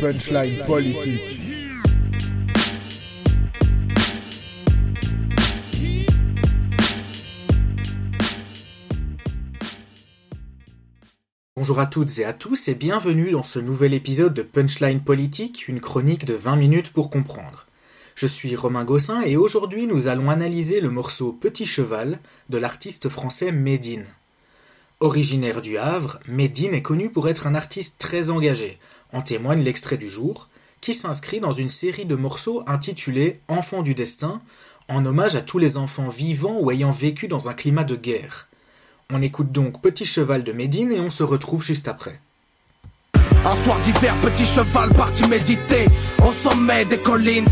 Punchline politique. Bonjour à toutes et à tous et bienvenue dans ce nouvel épisode de Punchline Politique, une chronique de 20 minutes pour comprendre. Je suis Romain Gossin et aujourd'hui nous allons analyser le morceau Petit Cheval de l'artiste français Médine. Originaire du Havre, Médine est connu pour être un artiste très engagé, en témoigne l'extrait du jour, qui s'inscrit dans une série de morceaux intitulés Enfants du destin, en hommage à tous les enfants vivants ou ayant vécu dans un climat de guerre. On écoute donc Petit Cheval de Médine et on se retrouve juste après. Un soir d'hiver, petit cheval parti méditer Au sommet des collines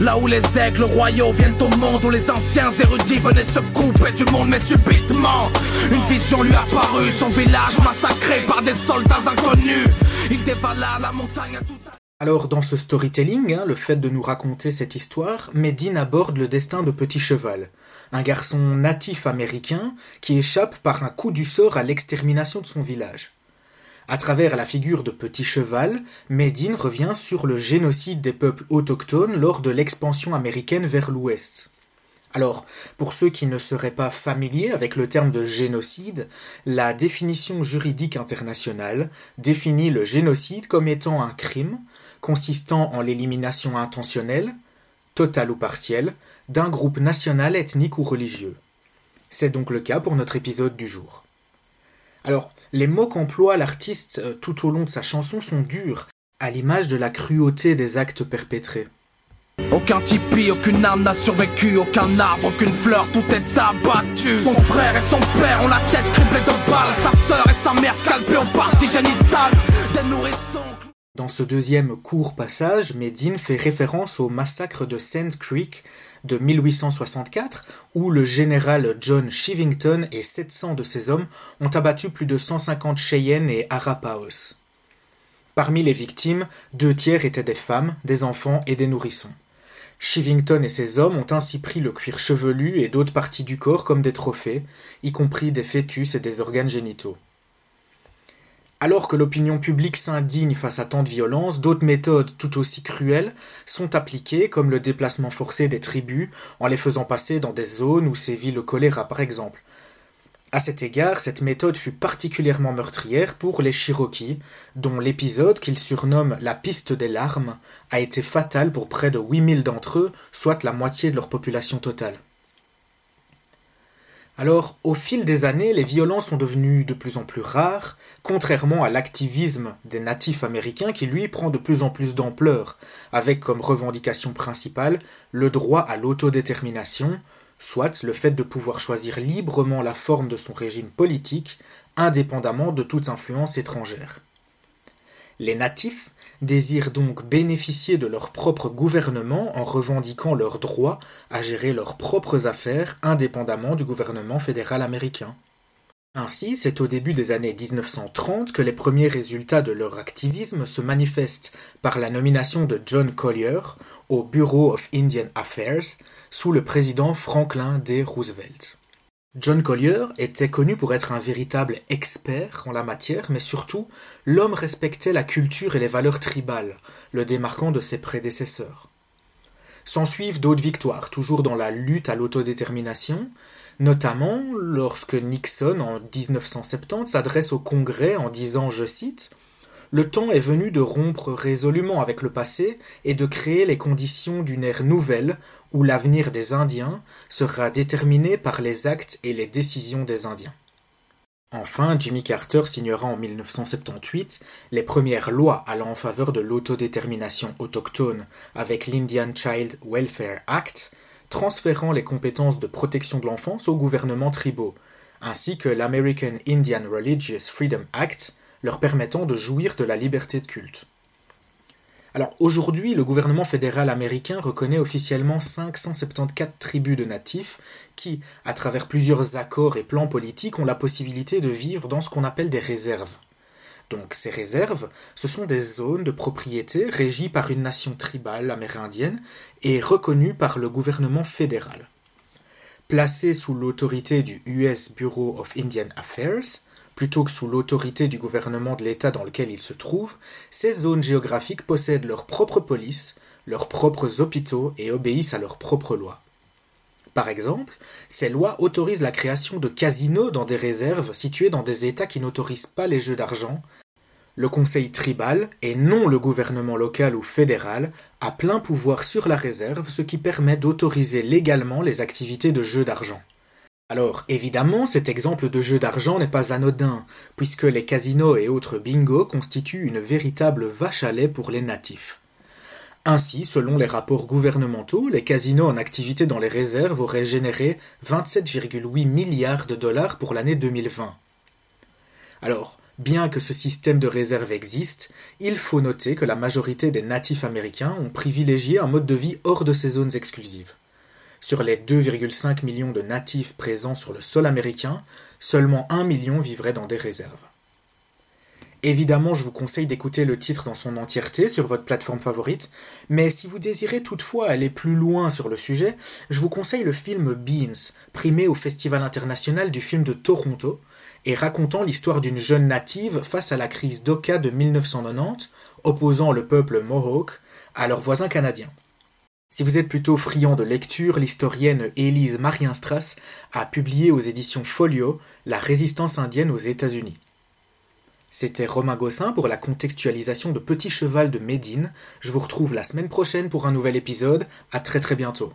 Là où les aigles royaux viennent au monde Où les anciens érudits venaient se couper du monde Mais subitement, une vision lui apparut Son village massacré par des soldats inconnus Il dévala la montagne à tout alors dans ce storytelling, hein, le fait de nous raconter cette histoire, Médine aborde le destin de Petit Cheval, un garçon natif américain qui échappe par un coup du sort à l'extermination de son village. À travers la figure de Petit Cheval, Médine revient sur le génocide des peuples autochtones lors de l'expansion américaine vers l'ouest. Alors, pour ceux qui ne seraient pas familiers avec le terme de génocide, la définition juridique internationale définit le génocide comme étant un crime consistant en l'élimination intentionnelle, totale ou partielle, d'un groupe national, ethnique ou religieux. C'est donc le cas pour notre épisode du jour. Alors, les mots qu'emploie l'artiste euh, tout au long de sa chanson sont durs, à l'image de la cruauté des actes perpétrés. Aucun tipi, aucune âme n'a survécu, aucun arbre, aucune fleur, tout est abattu. Son frère et son père ont la tête criblée de balles, sa sœur et sa mère scalpées aux parties génitales des nourrissons. Dans ce deuxième court passage, Medine fait référence au massacre de Sand Creek de 1864, où le général John Shivington et 700 de ses hommes ont abattu plus de 150 Cheyennes et Arapaos. Parmi les victimes, deux tiers étaient des femmes, des enfants et des nourrissons. Shivington et ses hommes ont ainsi pris le cuir chevelu et d'autres parties du corps comme des trophées, y compris des fœtus et des organes génitaux. Alors que l'opinion publique s'indigne face à tant de violence, d'autres méthodes tout aussi cruelles sont appliquées, comme le déplacement forcé des tribus, en les faisant passer dans des zones où sévit le choléra par exemple. À cet égard, cette méthode fut particulièrement meurtrière pour les Cherokees, dont l'épisode qu'ils surnomment la piste des larmes a été fatal pour près de 8000 d'entre eux, soit la moitié de leur population totale. Alors, au fil des années, les violences sont devenues de plus en plus rares, contrairement à l'activisme des natifs américains qui lui prend de plus en plus d'ampleur, avec comme revendication principale le droit à l'autodétermination, soit le fait de pouvoir choisir librement la forme de son régime politique, indépendamment de toute influence étrangère. Les natifs désirent donc bénéficier de leur propre gouvernement en revendiquant leur droit à gérer leurs propres affaires indépendamment du gouvernement fédéral américain. Ainsi, c'est au début des années 1930 que les premiers résultats de leur activisme se manifestent par la nomination de John Collier au Bureau of Indian Affairs sous le président Franklin D. Roosevelt. John Collier était connu pour être un véritable expert en la matière, mais surtout, l'homme respectait la culture et les valeurs tribales, le démarquant de ses prédécesseurs. S'ensuivent d'autres victoires, toujours dans la lutte à l'autodétermination, notamment lorsque Nixon, en 1970, s'adresse au Congrès en disant, je cite, le temps est venu de rompre résolument avec le passé et de créer les conditions d'une ère nouvelle où l'avenir des Indiens sera déterminé par les actes et les décisions des Indiens. Enfin, Jimmy Carter signera en 1978 les premières lois allant en faveur de l'autodétermination autochtone avec l'Indian Child Welfare Act, transférant les compétences de protection de l'enfance aux gouvernements tribaux, ainsi que l'American Indian Religious Freedom Act, leur permettant de jouir de la liberté de culte. Alors aujourd'hui, le gouvernement fédéral américain reconnaît officiellement 574 tribus de natifs qui, à travers plusieurs accords et plans politiques, ont la possibilité de vivre dans ce qu'on appelle des réserves. Donc ces réserves, ce sont des zones de propriété régies par une nation tribale amérindienne et reconnues par le gouvernement fédéral. Placées sous l'autorité du US Bureau of Indian Affairs, plutôt que sous l'autorité du gouvernement de l'État dans lequel ils se trouvent, ces zones géographiques possèdent leur propre police, leurs propres hôpitaux et obéissent à leurs propres lois. Par exemple, ces lois autorisent la création de casinos dans des réserves situées dans des États qui n'autorisent pas les jeux d'argent. Le conseil tribal, et non le gouvernement local ou fédéral, a plein pouvoir sur la réserve, ce qui permet d'autoriser légalement les activités de jeux d'argent. Alors, évidemment, cet exemple de jeu d'argent n'est pas anodin, puisque les casinos et autres bingos constituent une véritable vache à lait pour les natifs. Ainsi, selon les rapports gouvernementaux, les casinos en activité dans les réserves auraient généré 27,8 milliards de dollars pour l'année 2020. Alors, bien que ce système de réserve existe, il faut noter que la majorité des natifs américains ont privilégié un mode de vie hors de ces zones exclusives. Sur les 2,5 millions de natifs présents sur le sol américain, seulement 1 million vivrait dans des réserves. Évidemment, je vous conseille d'écouter le titre dans son entièreté sur votre plateforme favorite, mais si vous désirez toutefois aller plus loin sur le sujet, je vous conseille le film Beans, primé au Festival international du film de Toronto, et racontant l'histoire d'une jeune native face à la crise d'Oka de 1990, opposant le peuple Mohawk à leurs voisins canadiens. Si vous êtes plutôt friand de lecture, l'historienne Élise Marienstrass a publié aux éditions Folio La résistance indienne aux États-Unis. C'était Romain Gossin pour la contextualisation de Petit Cheval de Médine. Je vous retrouve la semaine prochaine pour un nouvel épisode. À très très bientôt.